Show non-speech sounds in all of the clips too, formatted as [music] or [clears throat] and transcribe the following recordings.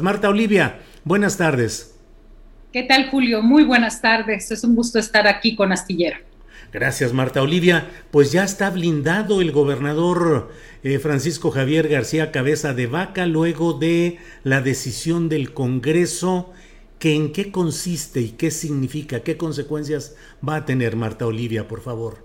Marta Olivia, buenas tardes. ¿Qué tal, Julio? Muy buenas tardes. Es un gusto estar aquí con Astillero. Gracias, Marta Olivia. Pues ya está blindado el gobernador eh, Francisco Javier García Cabeza de Vaca luego de la decisión del Congreso. Que ¿En qué consiste y qué significa? ¿Qué consecuencias va a tener Marta Olivia, por favor?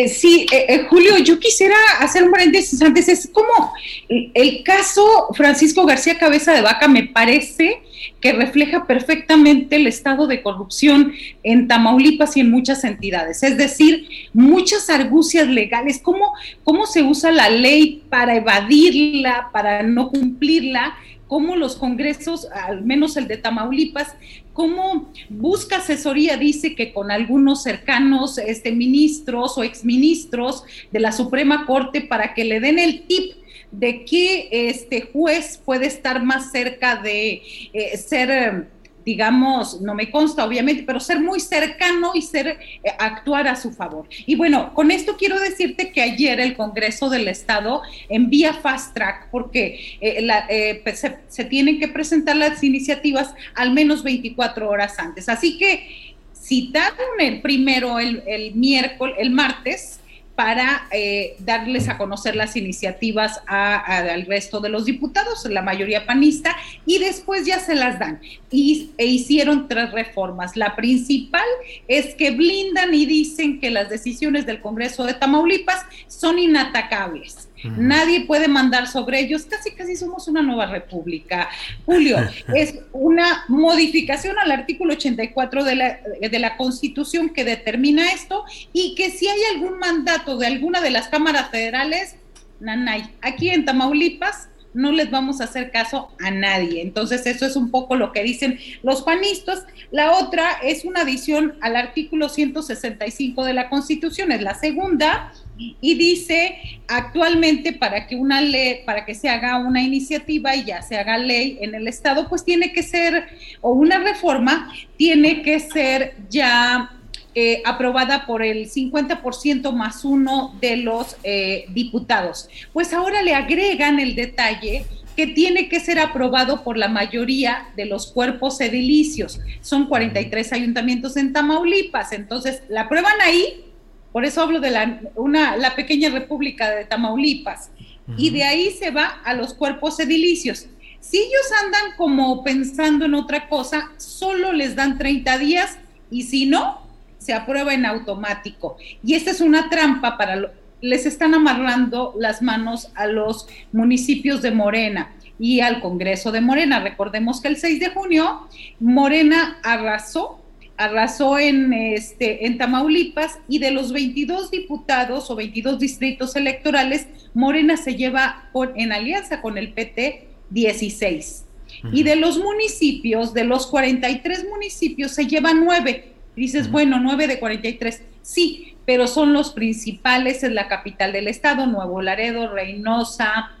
Eh, sí, eh, eh, Julio, yo quisiera hacer un paréntesis antes. Es como el caso Francisco García Cabeza de Vaca me parece que refleja perfectamente el estado de corrupción en Tamaulipas y en muchas entidades. Es decir, muchas argucias legales, cómo, cómo se usa la ley para evadirla, para no cumplirla cómo los congresos, al menos el de Tamaulipas, cómo busca asesoría, dice que con algunos cercanos este, ministros o exministros de la Suprema Corte para que le den el tip de que este juez puede estar más cerca de eh, ser digamos, no me consta obviamente, pero ser muy cercano y ser eh, actuar a su favor. Y bueno, con esto quiero decirte que ayer el Congreso del Estado envía fast track porque eh, eh, pues, se, tienen que presentar las iniciativas al menos 24 horas antes. Así que citaron el primero el, el miércoles, el martes, para eh, darles a conocer las iniciativas al resto de los diputados, la mayoría panista, y después ya se las dan. Y, e hicieron tres reformas. La principal es que blindan y dicen que las decisiones del Congreso de Tamaulipas son inatacables Nadie puede mandar sobre ellos. Casi, casi somos una nueva república. Julio, [laughs] es una modificación al artículo 84 de la, de la Constitución que determina esto y que si hay algún mandato de alguna de las cámaras federales, nanay, aquí en Tamaulipas no les vamos a hacer caso a nadie. Entonces, eso es un poco lo que dicen los panistas. La otra es una adición al artículo 165 de la Constitución, es la segunda, y dice actualmente para que una ley, para que se haga una iniciativa y ya se haga ley en el Estado, pues tiene que ser, o una reforma, tiene que ser ya eh, aprobada por el 50% más uno de los eh, diputados. Pues ahora le agregan el detalle que tiene que ser aprobado por la mayoría de los cuerpos edilicios. Son 43 ayuntamientos en Tamaulipas, entonces la aprueban ahí por eso hablo de la, una, la pequeña república de Tamaulipas. Y de ahí se va a los cuerpos edilicios. Si ellos andan como pensando en otra cosa, solo les dan 30 días y si no, se aprueba en automático. Y esta es una trampa para... les están amarrando las manos a los municipios de Morena y al Congreso de Morena. Recordemos que el 6 de junio Morena arrasó arrasó en, este, en Tamaulipas y de los 22 diputados o 22 distritos electorales, Morena se lleva en alianza con el PT 16. Y de los municipios, de los 43 municipios, se lleva 9. Dices, bueno, 9 de 43. Sí, pero son los principales, es la capital del estado, Nuevo Laredo, Reynosa,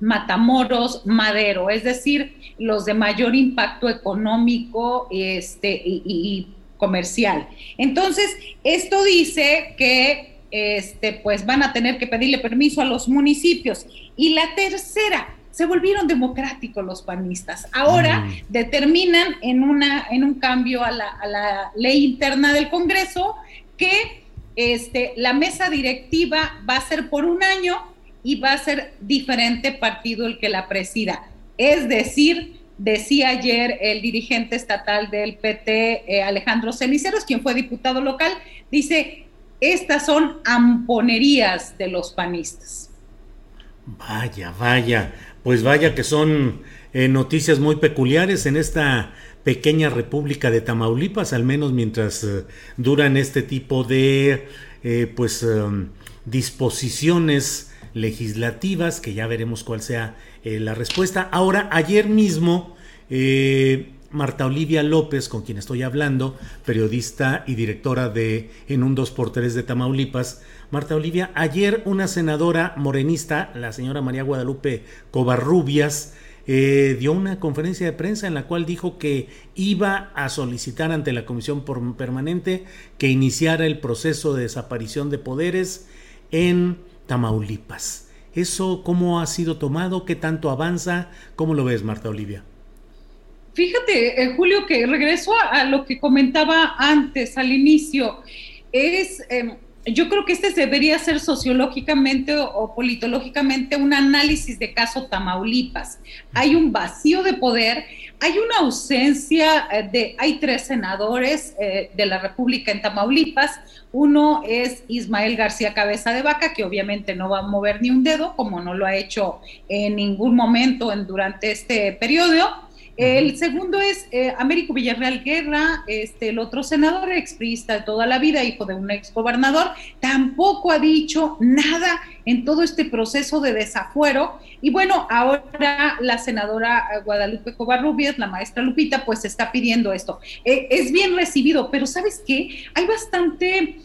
Matamoros, Madero, es decir, los de mayor impacto económico este, y, comercial. Entonces, esto dice que este, pues van a tener que pedirle permiso a los municipios. Y la tercera, se volvieron democráticos los panistas. Ahora mm. determinan en, una, en un cambio a la, a la, ley interna del Congreso que este, la mesa directiva va a ser por un año y va a ser diferente partido el que la presida. Es decir, decía ayer el dirigente estatal del PT, eh, Alejandro Ceniceros, quien fue diputado local, dice, estas son amponerías de los panistas. Vaya, vaya, pues vaya que son eh, noticias muy peculiares en esta pequeña república de Tamaulipas, al menos mientras eh, duran este tipo de pues disposiciones legislativas, que ya veremos cuál sea eh, la respuesta. Ahora, ayer mismo, eh, Marta Olivia López, con quien estoy hablando, periodista y directora de En un 2x3 de Tamaulipas, Marta Olivia, ayer una senadora morenista, la señora María Guadalupe Covarrubias, eh, dio una conferencia de prensa en la cual dijo que iba a solicitar ante la Comisión Permanente que iniciara el proceso de desaparición de poderes en Tamaulipas. ¿Eso cómo ha sido tomado? ¿Qué tanto avanza? ¿Cómo lo ves, Marta Olivia? Fíjate, eh, Julio, que regreso a, lo que comentaba antes, al inicio. Es, em, yo creo que este debería ser sociológicamente o, politológicamente un análisis de caso Tamaulipas. Hay un vacío de poder, hay una ausencia eh, de, hay tres senadores eh, de la República en Tamaulipas, uno es Ismael García Cabeza de Vaca, que obviamente no va a mover ni un dedo, como no lo ha hecho en ningún momento en, durante este periodo. El segundo es eh, Américo Villarreal Guerra, este, el otro senador exprista de toda la vida, hijo de un ex gobernador, tampoco ha dicho nada en todo este proceso de desafuero. Y bueno, ahora la senadora Guadalupe Covarrubias, la maestra Lupita, pues está pidiendo esto. Eh, es bien recibido, pero ¿sabes qué? Hay bastante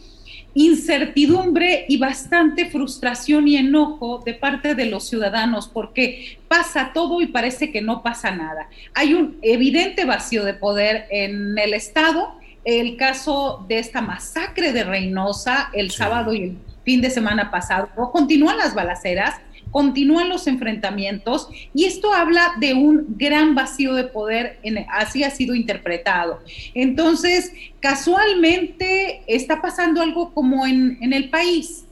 incertidumbre y bastante frustración y enojo de parte de los ciudadanos porque pasa todo y parece que no pasa nada. Hay un evidente vacío de poder en el Estado. El caso de esta masacre de Reynosa el sábado y el fin de semana pasado, continúan las balaceras, continúan los enfrentamientos y esto habla de un gran vacío de poder, en, así ha sido interpretado. Entonces, casualmente está pasando algo como en, en el país,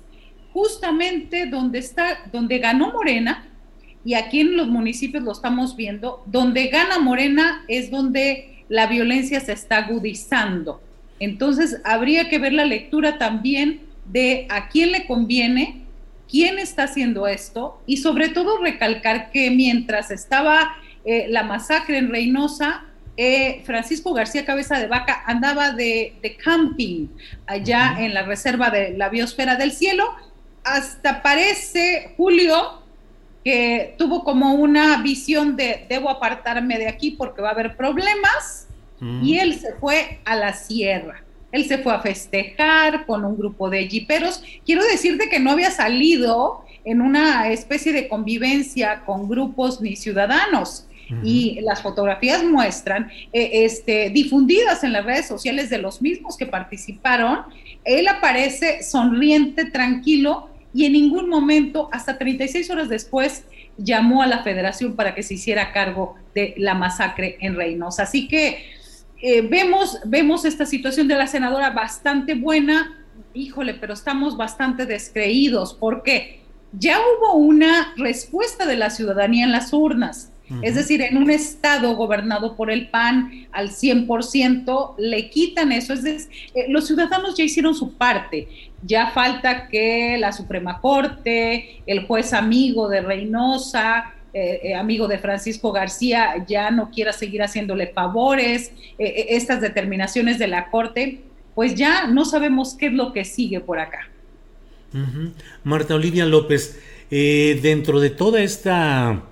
justamente donde está, donde ganó Morena, y aquí en los municipios lo estamos viendo, donde gana Morena es donde la violencia se está agudizando. Entonces, habría que ver la lectura también de a quién le conviene quién está haciendo esto y sobre todo recalcar que mientras estaba eh, la masacre en Reynosa, eh, Francisco García Cabeza de Vaca andaba de, camping allá en la reserva de la biosfera del cielo. Hasta parece, Julio, que tuvo como una visión de debo apartarme de aquí porque va a haber problemas y él se fue a la sierra. Él se fue a festejar con un grupo de jiperos. Quiero decirte que no había salido en una especie de convivencia con grupos ni ciudadanos. Y las fotografías muestran, eh, este, difundidas en las redes sociales de los mismos que participaron, él aparece sonriente, tranquilo, y en ningún momento, hasta 36 horas después, llamó a la federación para que se hiciera cargo de la masacre en Reynosa. Así que eh, vemos, vemos esta situación de la senadora bastante buena, híjole, pero estamos bastante descreídos porque ya hubo una respuesta de la ciudadanía en las urnas. Es decir, en un estado gobernado por el PAN al 100%, le quitan eso. Es decir, eh, los ciudadanos ya hicieron su parte. Ya falta que la Suprema Corte, el juez amigo de Reynosa, eh, amigo de Francisco García ya no quiera seguir haciéndole favores, eh, estas determinaciones de la Corte, pues ya no sabemos qué es lo que sigue por acá. Marta Olivia López, dentro de toda esta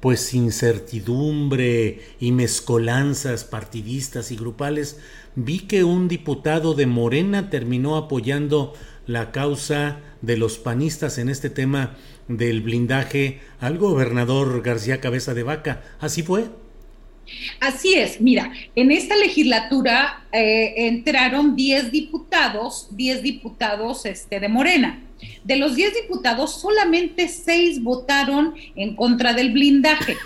pues incertidumbre y mezcolanzas partidistas y grupales, vi que un diputado de Morena terminó apoyando la causa de los panistas en este tema del blindaje al gobernador García Cabeza de Vaca. ¿Así fue? Así es, mira, en esta legislatura eh, entraron 10 diputados, 10 diputados este, de Morena. De los 10 diputados, solamente 6 votaron en contra del blindaje.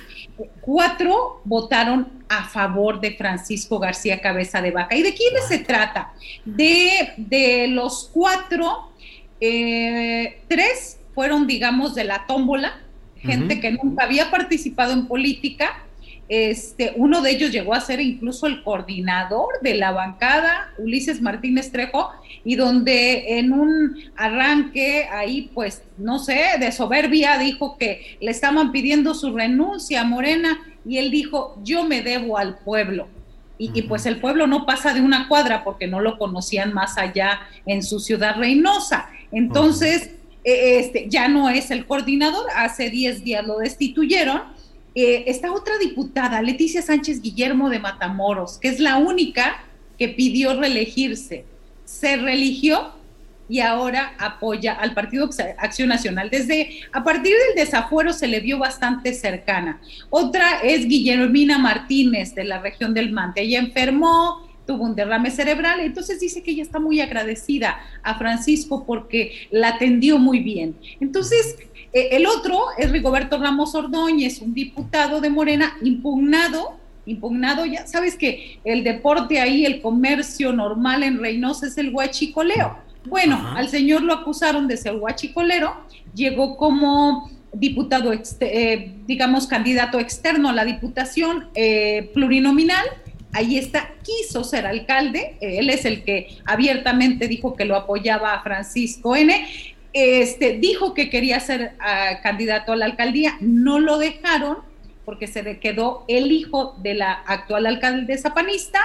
Cuatro votaron a favor de Francisco García Cabeza de Vaca. ¿Y de quiénes se trata? De, de los cuatro, eh, tres fueron, digamos, de la tómbola, gente que nunca había participado en política este, uno de ellos llegó a ser incluso el coordinador de la bancada, Ulises Martínez Trejo, y donde en un arranque ahí, pues, no sé, de soberbia, dijo que le estaban pidiendo su renuncia a Morena, y él dijo, yo me debo al pueblo. Y, pues el pueblo no pasa de una cuadra porque no lo conocían más allá en su ciudad Reynosa. Entonces, e, este, ya no es el coordinador, hace 10 días lo destituyeron eh, está otra diputada, Leticia Sánchez Guillermo de Matamoros, que es la única que pidió reelegirse. Se religió y ahora apoya al Partido Acción Nacional. Desde a partir del desafuero se le vio bastante cercana. Otra es Guillermina Martínez de la región del Mante. Ella enfermó, tuvo un derrame cerebral, entonces dice que ella está muy agradecida a Francisco porque la atendió muy bien. Entonces, eh, el otro es Rigoberto Ramos Ordóñez, un diputado de Morena impugnado, impugnado, ya sabes que el deporte ahí, el comercio normal en Reynosa es el huachicoleo. Bueno, al señor lo acusaron de ser huachicolero, llegó como diputado, eh, digamos, candidato externo a la diputación eh, plurinominal. Ahí está, quiso ser alcalde, él es el que abiertamente dijo que lo apoyaba a Francisco N este, dijo que quería ser ah, candidato a la alcaldía, no lo dejaron porque se quedó el hijo de la actual alcaldesa panista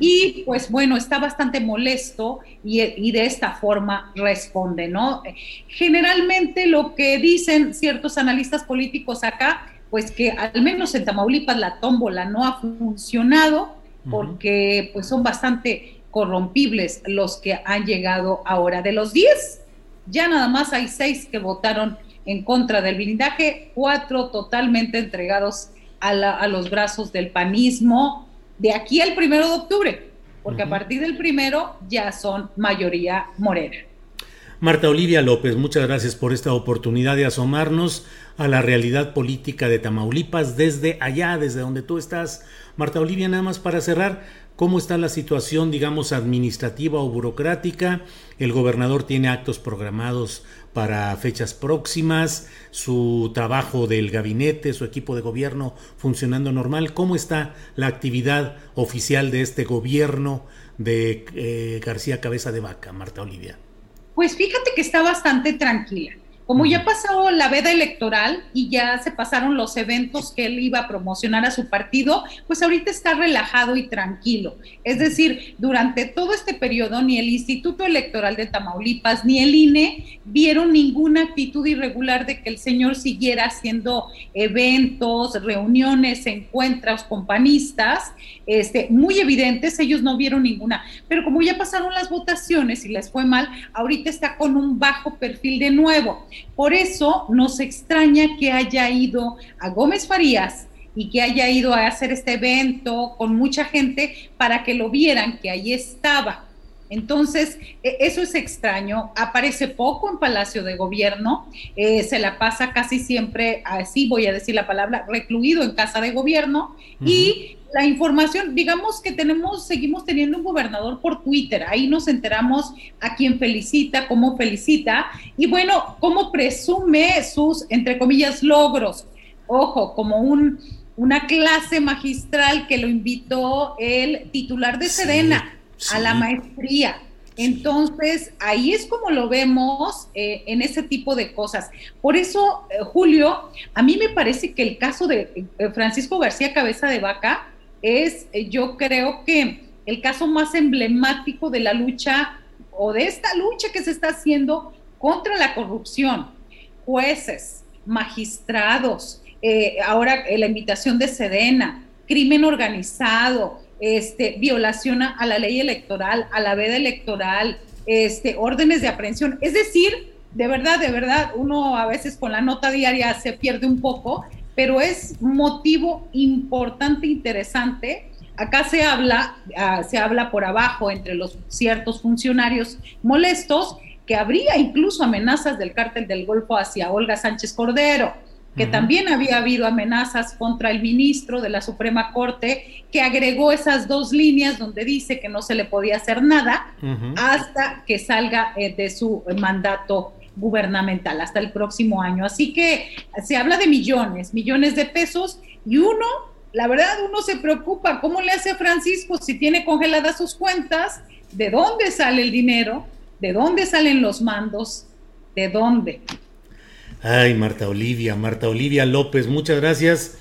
y pues bueno, está bastante molesto y, y, de esta forma responde, ¿no? Generalmente lo que dicen ciertos analistas políticos acá, pues que al menos en Tamaulipas la tómbola no ha funcionado porque pues son bastante corrompibles los que han llegado ahora. De los 10 ya nada más hay seis que votaron en contra del blindaje, cuatro totalmente entregados a, los brazos del panismo de aquí al primero de octubre, porque a partir del primero ya son mayoría morena. Marta Olivia López, muchas gracias por esta oportunidad de asomarnos a la realidad política de Tamaulipas desde allá, desde donde tú estás. Marta Olivia, nada más para cerrar, cómo está la situación, digamos, administrativa o burocrática. El gobernador tiene actos programados para fechas próximas, su trabajo del gabinete, su equipo de gobierno funcionando normal. ¿Cómo está la actividad oficial de este gobierno de eh, García Cabeza de Vaca, Marta Olivia? Pues fíjate que está bastante tranquila. Como ya pasó la veda electoral y ya se pasaron los eventos que él iba a promocionar a su partido, pues ahorita está relajado y tranquilo. Es decir, durante todo este periodo ni el Instituto Electoral de Tamaulipas ni el INE vieron ninguna actitud irregular de que el señor siguiera haciendo eventos, reuniones, encuentros con panistas, este, muy evidentes, ellos no vieron ninguna. Pero como ya pasaron las votaciones y les fue mal, ahorita está con un bajo perfil de nuevo. Por eso nos extraña que haya ido a Gómez Farías y que haya ido a hacer este evento con mucha gente para que lo vieran, que ahí estaba. Entonces, e, eso es extraño. Aparece poco en Palacio de Gobierno, eh, se la pasa casi siempre, así voy a decir la palabra, recluido en Casa de Gobierno y la información, digamos que tenemos, seguimos teniendo un gobernador por Twitter, ahí nos enteramos a quién felicita, cómo felicita y bueno, cómo presume sus, entre comillas, logros. Ojo, como un, una clase magistral que lo invitó el titular de Sedena a la maestría. Entonces, ahí es como lo vemos eh, en ese tipo de cosas. Por eso, eh, Julio, a mí me parece que el caso de eh, Francisco García Cabeza de Vaca es, yo creo que el caso más emblemático de la lucha o de esta lucha que se está haciendo contra la corrupción. Jueces, magistrados, ahora la invitación de Sedena, crimen organizado, este, violación a la ley electoral, a la veda electoral, este, órdenes de aprehensión. Es decir, de verdad, de verdad, uno a veces con la nota diaria se pierde un poco, pero es motivo importante, interesante. Acá se habla, ah, se habla por abajo entre los ciertos funcionarios molestos que habría incluso amenazas del cártel del Golfo hacia Olga Sánchez Cordero que también había habido amenazas contra el ministro de la Suprema Corte, que agregó esas dos líneas donde dice que no se le podía hacer nada hasta que salga eh, de su mandato gubernamental, hasta el próximo año. Así que se habla de millones, millones de pesos, y uno, la verdad, uno se preocupa, ¿cómo le hace a Francisco si tiene congeladas sus cuentas? ¿De dónde sale el dinero? ¿De dónde salen los mandos? ¿De dónde? Ay, Marta Olivia, Marta Olivia López, muchas gracias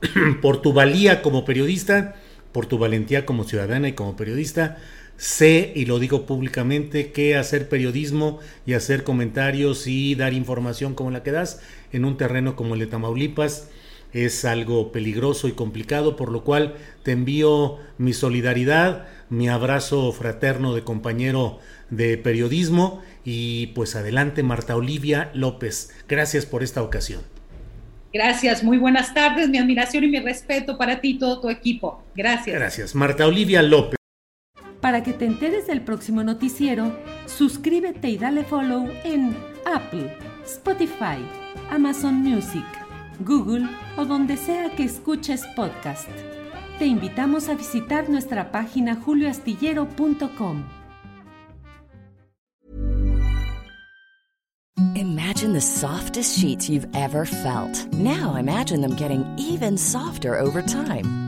[clears throat] por tu valía como periodista, por tu valentía como ciudadana y como periodista. Sé, y lo digo públicamente, que hacer periodismo y hacer comentarios y dar información como la que das en un terreno como el de Tamaulipas es algo peligroso y complicado, por lo cual te envío mi solidaridad, mi abrazo fraterno de compañero de periodismo y pues adelante Marta Olivia López. Gracias por esta ocasión. Gracias, muy buenas tardes, mi admiración y mi respeto para ti y todo tu equipo. Gracias. Gracias, Marta Olivia López. Para que te enteres del próximo noticiero, suscríbete y dale follow en Apple, Spotify, Amazon Music, Google o donde sea que escuches podcast. Te invitamos a visitar nuestra página julioastillero.com. Imagine the softest sheets you've ever felt. Now imagine them getting even softer over time.